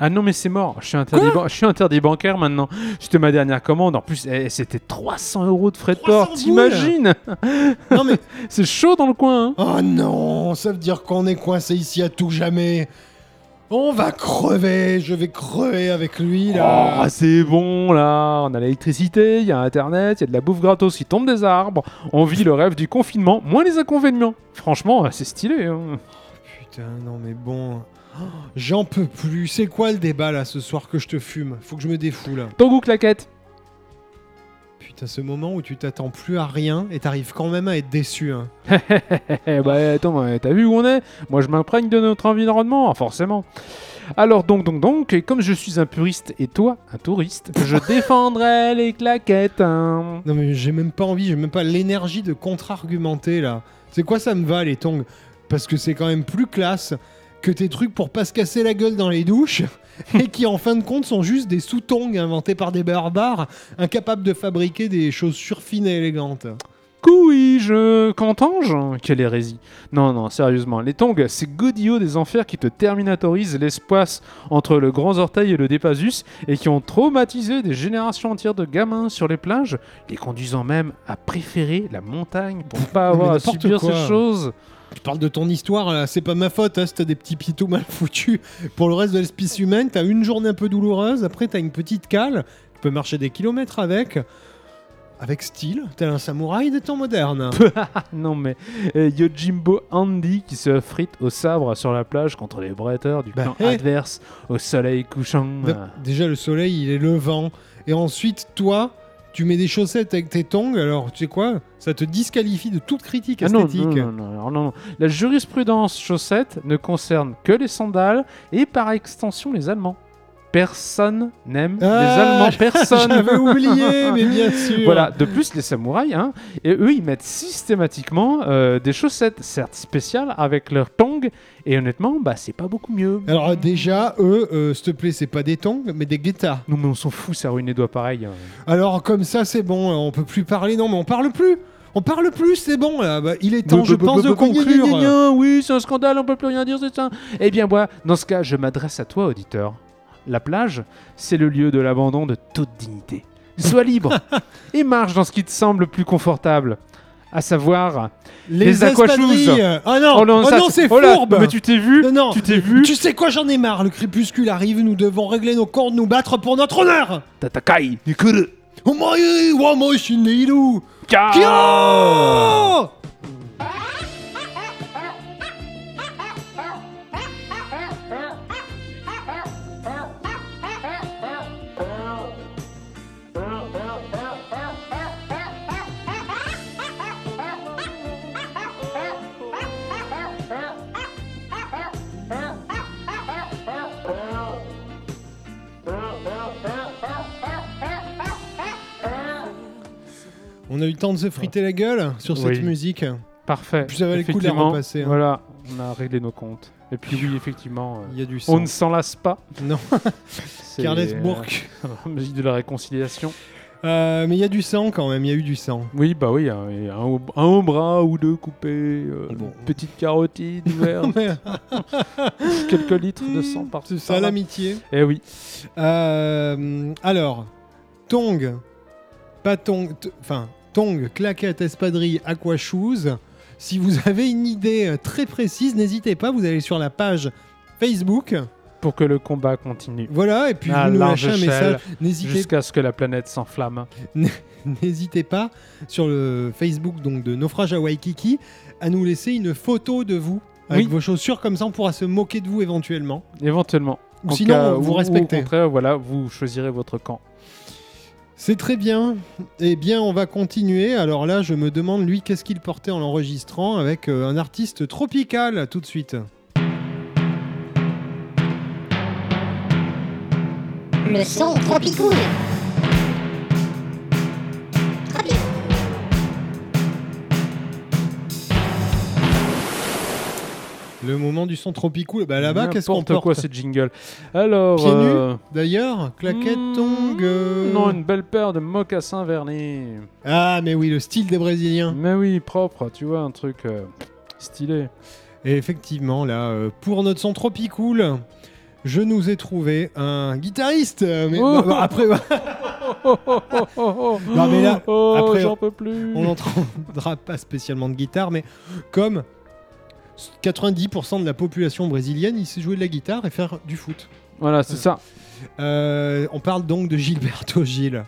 Ah non, mais c'est mort. Je suis interdit, je suis interdit bancaire maintenant. C'était ma dernière commande. En plus, eh, c'était 300 euros de frais de 300 port. T'imagines? Non mais C'est chaud dans le coin. hein. Oh non, ça veut dire qu'on est coincé ici à tout jamais. On va crever, je vais crever avec lui là. Oh, c'est bon là. On a l'électricité, il y a internet, il y a de la bouffe gratos qui tombe des arbres. On vit le rêve du confinement, moins les inconvénients. Franchement, c'est stylé. hein. Putain, non mais bon. Oh, J'en peux plus. C'est quoi le débat là ce soir que je te fume? Faut que je me défoule. Ton goût claquette. Putain, ce moment où tu t'attends plus à rien et t'arrives quand même à être déçu. hein. Bah attends, euh, t'as vu où on est? Moi je m'imprègne de notre environnement, forcément. Alors donc donc donc, et comme je suis un puriste et toi un touriste, je défendrai les claquettes. hein. Non mais j'ai même pas envie, j'ai même pas l'énergie de contre-argumenter là. C'est quoi ça me va les tongs? Parce que c'est quand même plus classe que tes trucs pour pas se casser la gueule dans les douches et qui en fin de compte sont juste des sous-tongs inventés par des barbares incapables de fabriquer des chaussures fines et élégantes. Couille-je Qu'entends-je? Quelle hérésie Non, non, sérieusement, les tongs, c'est godillot des enfers qui te terminatorisent l'espace entre le grand orteil et le dépasus et qui ont traumatisé des générations entières de gamins sur les plages, les conduisant même à préférer la montagne pour pas avoir à subir quoi. ces choses. Je parle de ton histoire là, c'est pas ma faute hein, si t'as des petits pitos mal foutus. Pour le reste de l'espèce humaine, t'as une journée un peu douloureuse, après t'as une petite cale, tu peux marcher des kilomètres avec. Avec style, tel un samouraï des temps modernes. Non mais euh, Yojimbo Andy qui se frite au sabre sur la plage contre les bretteurs du Bah, camp eh. adverse au soleil couchant. D- Déjà, le soleil, il est levant. Et ensuite, toi, tu mets des chaussettes avec tes tongs. Alors, tu sais quoi Ça te disqualifie de toute critique Ah non, esthétique. non, non, non. La jurisprudence chaussette ne concerne que les sandales et par extension les Allemands. Personne n'aime les Ah, Allemands, personne. J'avais oublié, mais bien sûr. Voilà, de plus les samouraïs, hein, et eux ils mettent systématiquement euh, des chaussettes, certes spéciales, avec leurs tongs, et honnêtement, bah c'est pas beaucoup mieux. Alors, déjà, eux, euh, s'il te plaît, c'est pas des tongs, mais des guettas. Non mais on s'en fout, ça ruine les doigts pareil. hein. Alors, comme ça, c'est bon. On peut plus parler. Non, mais on parle plus. On parle plus, c'est bon. Là. Bah, il est temps, je pense, de conclure. Oui, c'est un scandale, on peut plus rien dire, c'est ça. Eh bien, moi, dans ce cas, je m'adresse à toi, auditeur. La plage, c'est le lieu de l'abandon de toute dignité. Sois libre et marche dans ce qui te semble plus confortable. À savoir. Les espadrilles. Ah non, Oh non, ça, c'est oh fourbe. Mais tu t'es vu Non, non. Tu t'es vu Tu sais quoi, j'en ai marre. Le crépuscule arrive, nous devons régler nos cordes, nous battre pour notre honneur. Tatakai, Nikuru, Oh my, wa Kyo On a eu le temps de se friter la gueule sur cette musique. Parfait. Puis ça valait le coup de la repasser, hein. Voilà, on a réglé nos comptes. Et puis oui, effectivement, euh, Il y a du on ne s'en lasse pas. Non. Carles euh, Bourque. musique de la réconciliation. Euh, mais il y a du sang quand même, il y a eu du sang. Oui, bah oui, un, et un, un au bras ou deux coupés, euh, Bon. une petite carotide ouverte, quelques litres de sang par C'est ça l'amitié. Eh oui. Euh, alors, Tong, pas Tong, enfin, Tong, claquette, espadrille, aqua shoes. Si vous avez une idée euh, très précise, n'hésitez pas, vous allez sur la page Facebook. Pour que le combat continue. Voilà, et puis À vous nous large lâchez un message. Jusqu'à ce que la planète s'enflamme. N'hésitez pas sur le Facebook donc de Naufrage à Waikiki à nous laisser une photo de vous avec Oui. vos chaussures comme ça on pourra se moquer de vous éventuellement. Éventuellement. Ou sinon cas- vous ou- ou respectez. Au contraire, voilà, vous choisirez votre camp. C'est très bien. Eh bien on va continuer. Alors là je me demande lui qu'est-ce qu'il portait en l'enregistrant avec euh, un artiste tropical tout de suite. Le son tropicool. Le moment du son tropical. Bah là-bas qu'est-ce qu'on porte quoi, ces jingles. Alors. Pieds nus euh, D'ailleurs claquette hmm, tongue. euh, Non, une belle paire de mocassins vernis. Ah mais oui le style des Brésiliens. Mais oui, propre, tu vois, un truc euh, stylé. Et effectivement, là, euh, pour notre son tropicool, je nous ai trouvé un guitariste. Mais Oh bah, bah, après, bah. Non, mais là, Oh, après, j'en peux plus. on n'entendra pas spécialement de guitare, mais comme 90% de la population brésilienne, il sait jouer de la guitare et faire du foot. Voilà, c'est ça. Euh, on parle donc de Gilberto Gil.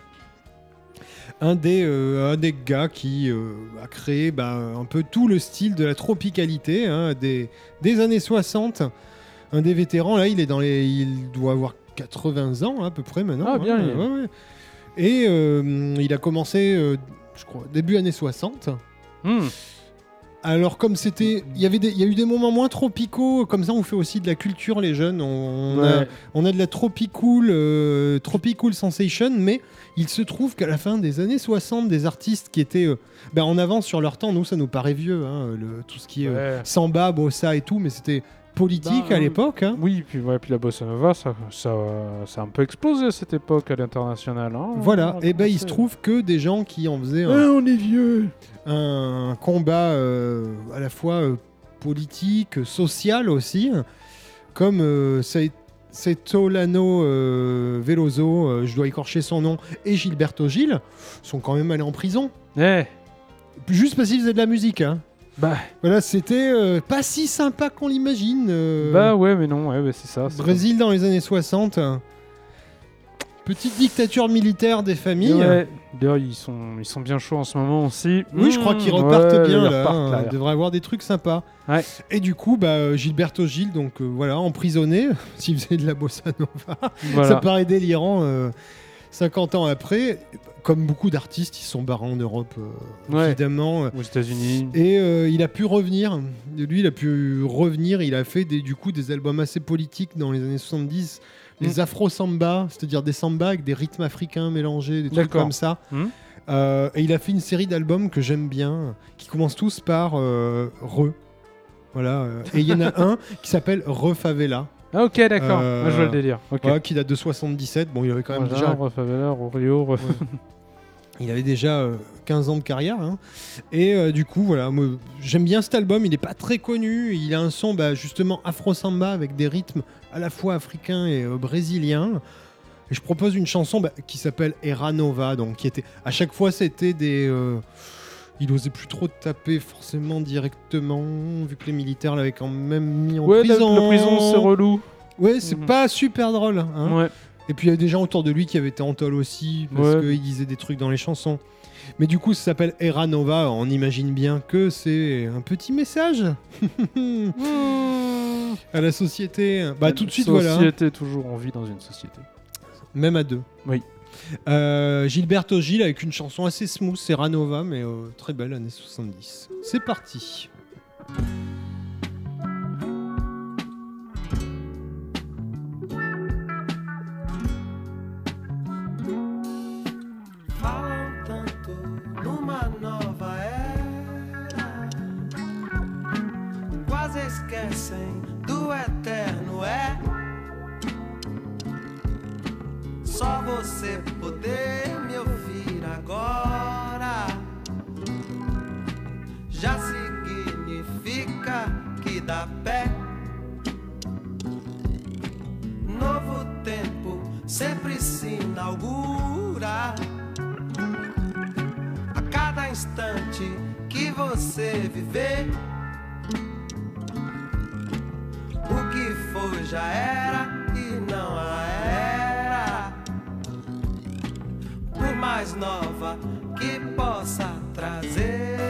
Un des, euh, un des gars qui euh, a créé bah, un peu tout le style de la tropicalité hein, des, des années 60. Un des vétérans, là, il est dans les, il doit avoir 80 ans à peu près maintenant. Ah, bien, hein, il- ouais, ouais. Et il a commencé, je crois, début années 60. Hmm. Alors comme c'était, il y avait, il y a eu des moments moins tropicaux. Comme ça, on fait aussi de la culture, les jeunes. On, on a, on a de la Tropicool, euh, Sensation, mais il se trouve qu'à la fin des années 60, des artistes qui étaient euh, ben, en avance sur leur temps, nous ça nous paraît vieux, hein, le- tout ce qui est euh, Ouais. samba, bossa et tout, mais c'était politique Bah, à euh, l'époque. hein. Oui, puis, ouais, puis la bossa nova, ça, ça, ça a un peu explosé à cette époque à l'international. hein. Voilà, et ben il se trouve que des gens qui en faisaient Ah, un, on est vieux. un combat euh, à la fois euh, politique, social aussi, comme euh, Veloso, je dois écorcher son nom, et Gilberto Gil, sont quand même allés en prison. Eh, Juste parce qu'ils faisaient de la musique. Hein. Bah, Voilà, c'était euh, pas si sympa qu'on l'imagine. euh, bah ouais, mais non, ouais, bah, c'est ça. c'est Brésil dans les années 60. euh, Petite dictature militaire des familles. Ouais. D'ailleurs, ils sont, ils sont bien chauds en ce moment aussi. Oui, je crois qu'ils Mmh, repartent ouais, bien ils là. repartent, hein. là. Il devrait avoir des trucs sympas. Ouais. Et du coup, bah, euh, Gilberto Gil, donc euh, voilà, emprisonné, s'il faisait de la bossa nova. Ça paraît délirant. euh, 50 ans après, comme beaucoup d'artistes, ils sont barrés en Europe, euh, Ouais. évidemment. Aux États-Unis. Et euh, il a pu revenir. Lui, il a pu revenir. Il a fait des, du coup des albums assez politiques dans les années 70. Les Mm. afro-samba, c'est-à-dire des sambas avec des rythmes africains mélangés, des trucs comme ça. Mm. Euh, et il a fait une série d'albums que j'aime bien, qui commencent tous par Re. Voilà. et il y en a un qui s'appelle Re Favela, Ah, ok, d'accord. Euh, Moi, je vois le délire. Ok. voilà, qui date de 77. Bon, il avait quand même Voilà, déjà Il avait déjà euh, 15 ans de carrière. hein. Et euh, du coup, voilà, j'aime bien cet album. Il n'est pas très connu. Il a un son bah, justement afro-samba avec des rythmes à la fois africains et euh, brésiliens. Et je propose une chanson bah, qui s'appelle Era Nova. Donc, qui était, à chaque fois, c'était des. Il osait plus trop taper forcément directement, vu que les militaires l'avaient quand même mis en Ouais, prison. la prison, c'est relou. Ouais, c'est Mhm. pas super drôle. hein. Ouais. Et puis il y a des gens autour de lui qui avaient été en tôle aussi, parce Ouais. qu'il disait des trucs dans les chansons. Mais du coup, ça s'appelle Era Nova. On imagine bien que c'est un petit message à la société. Bah, tout de suite, voilà. Société, toujours en vie dans une société. Même à deux. Oui. Euh, Gilberto Gil avec une chanson assez smooth, c'est Ranova, mais euh, très belle, années 70. C'est parti. Só você poder me ouvir agora já significa que dá pé. Novo tempo sempre se inaugura. A cada instante que você viver, o que foi já era mais nova que possa trazer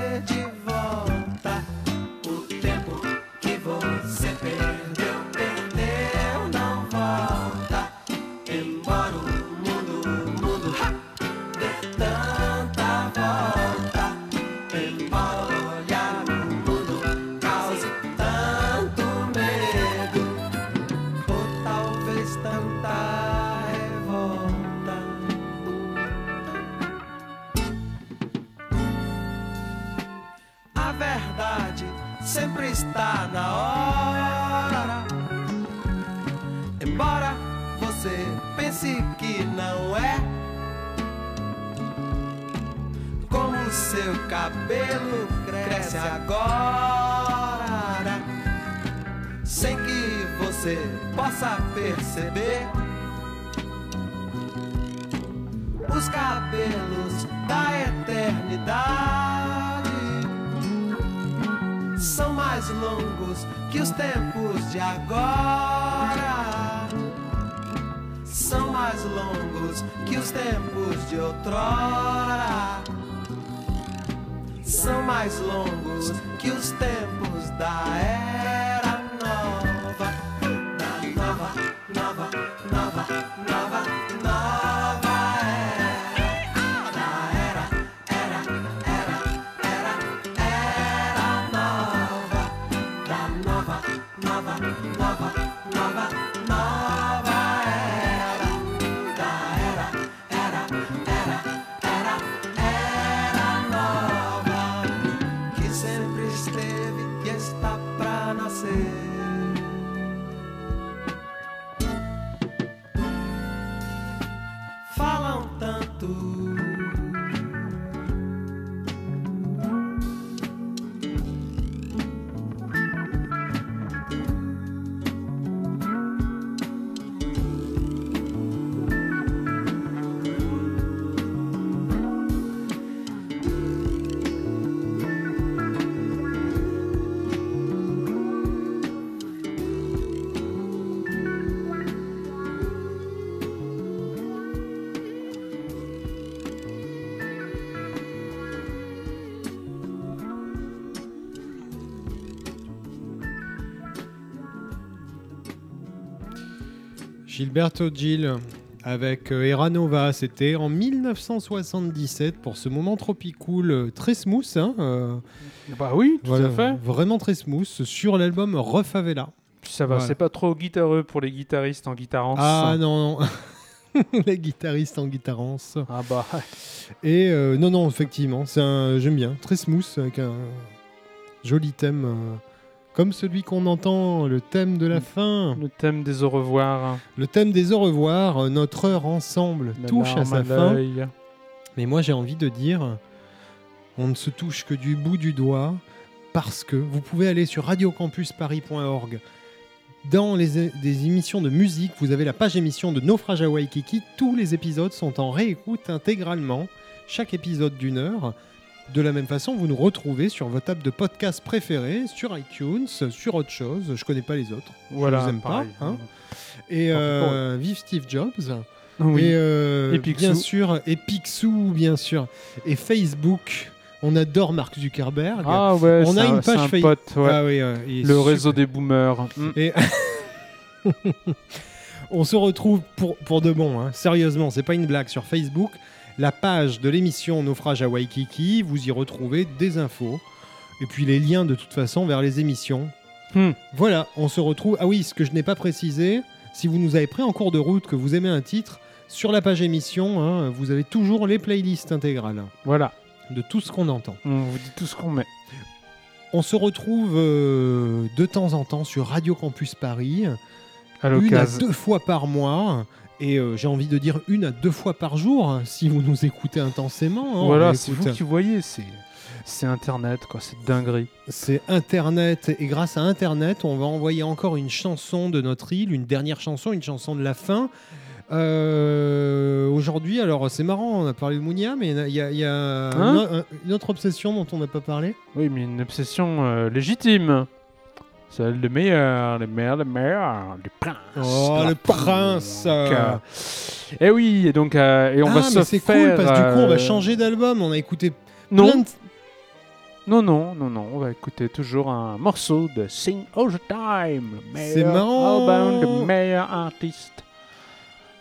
cabelo cresce agora. Sem que você possa perceber. Os cabelos da eternidade são mais longos que os tempos de agora. São mais longos que os tempos de outrora. São mais longos que os tempos da era nova. Da nova, nova, nova, nova, nova era. Da era, era, era, era, era nova. Da nova, nova, nova, nova, Gilberto Gil avec euh, Era Nova, c'était en 1977 pour ce moment tropicool euh, très smooth. hein, euh, Bah oui, tout voilà, à fait. Vraiment très smooth sur l'album Refavela. Ça va, Voilà. c'est pas trop guitareux pour les guitaristes en guitarance. Ah non, non. les guitaristes en guitarance. Ah bah, Et euh, non, non, effectivement, c'est un, j'aime bien, très smooth avec un joli thème, euh, comme celui qu'on entend, le thème de la fin, le thème des au revoir. le thème des au revoir. euh, Notre heure ensemble la touche à sa fin. Mais moi, j'ai envie de dire, on ne se touche que du bout du doigt parce que vous pouvez aller sur radiocampusparis.org. Dans les des émissions de musique, vous avez la page émission de Naufrage à Waikiki. Tous les épisodes sont en réécoute intégralement, chaque épisode d'une heure. De la même façon, vous nous retrouvez sur votre app de podcast préféré, sur iTunes, sur autre chose. Je connais pas les autres. Voilà, je vous aime pas. hein. Et euh, vive Steve Jobs. Oui. Et, euh, Et Picsou. bien sûr, et Picsou, bien sûr. Et Facebook, on adore Mark Zuckerberg. Ah ouais, On a un- une page un Face- pote, ouais. Ah oui, le super. réseau des boomers. Mm. Et on se retrouve pour, pour de bon, hein. sérieusement, c'est pas une blague, sur Facebook, la page de l'émission Naufrage à Waikiki, vous y retrouvez des infos, et puis les liens de toute façon vers les émissions. Hmm. Voilà, on se retrouve. Ah oui, ce que je n'ai pas précisé, si vous nous avez pris en cours de route, que vous aimez un titre, sur la page émission, hein, vous avez toujours les playlists intégrales Voilà, de tout ce qu'on entend. on vous dit tout ce qu'on met. On se retrouve euh, de temps en temps sur Radio Campus Paris, À une à deux fois par mois. Et euh, j'ai envie de dire une à deux fois par jour, hein, si vous nous écoutez intensément. hein. Voilà, c'est vous qui voyez, c'est c'est Internet, quoi, c'est dinguerie. C'est Internet et grâce à Internet, on va envoyer encore une chanson de notre île, une dernière chanson, une chanson de la fin. Euh, Aujourd'hui, alors c'est marrant, on a parlé de Mounia, mais il y a, il y a Hein? une autre obsession dont on n'a pas parlé. Oui, mais une obsession euh, légitime. Celle de meilleur, le meilleur, le meilleur, le prince. Oh, de le prince, punk. euh. Et oui, et donc, euh, et on ah, va se mais c'est faire. cool parce que du coup, on va euh, changer d'album. On a écouté Non, plein de- non, non, non, non, on va écouter toujours un morceau de Sing All the Time. le C'est meilleur marrant. Album, le meilleur artiste.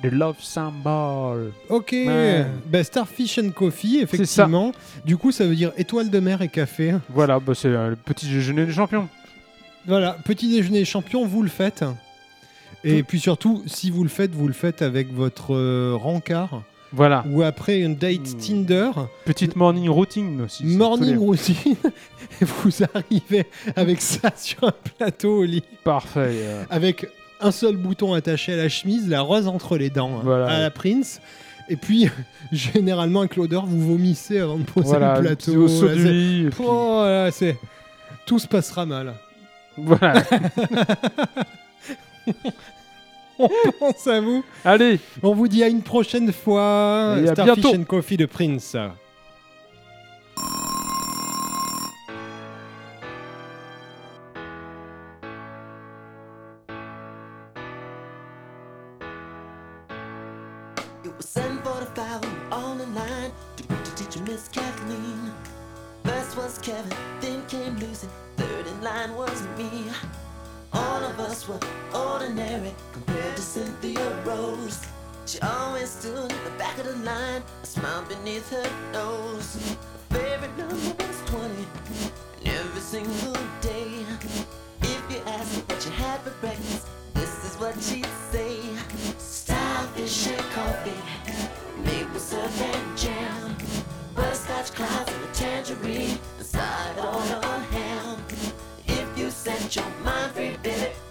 The Love Symbol. Ok, Ouais. bah, Starfish and Coffee, ça. effectivement. Du coup, ça veut dire étoile de mer et café. Voilà, bah, c'est euh, le petit déjeuner des champions. Voilà, petit déjeuner champion, vous le faites. Et puis surtout, si vous le faites, vous le faites avec votre euh, rencard Voilà, ou après une date Hmm. Tinder, petite morning routine aussi. morning routine, et vous arrivez avec ça sur un plateau au lit, Parfait. euh, avec un seul bouton attaché à la chemise, la rose entre les dents, hein, Voilà. à la Prince. Et puis, généralement, avec l'odeur, vous vomissez avant de poser voilà, le plateau. au saut Là, puis- Oh, là. Tout se passera mal. Voilà. On pense à vous. Allez, On vous dit à une prochaine fois. Et à Starfish bientôt. and Coffee de Prince. It was 745, we were all in line to greet the teacher, Miss Kathleen. First was Kevin, then came Lucy, line was me. All of us were ordinary compared to Cynthia Rose. She always stood at the back of the line, a smile beneath her nose. Her favorite number was 20, and every single day. If you asked her what she had for breakfast, this is what she'd say. Starfish and coffee, maple syrup and jam, butterscotch clouds and a tangerine, and side on a ham. Send your mind free, baby.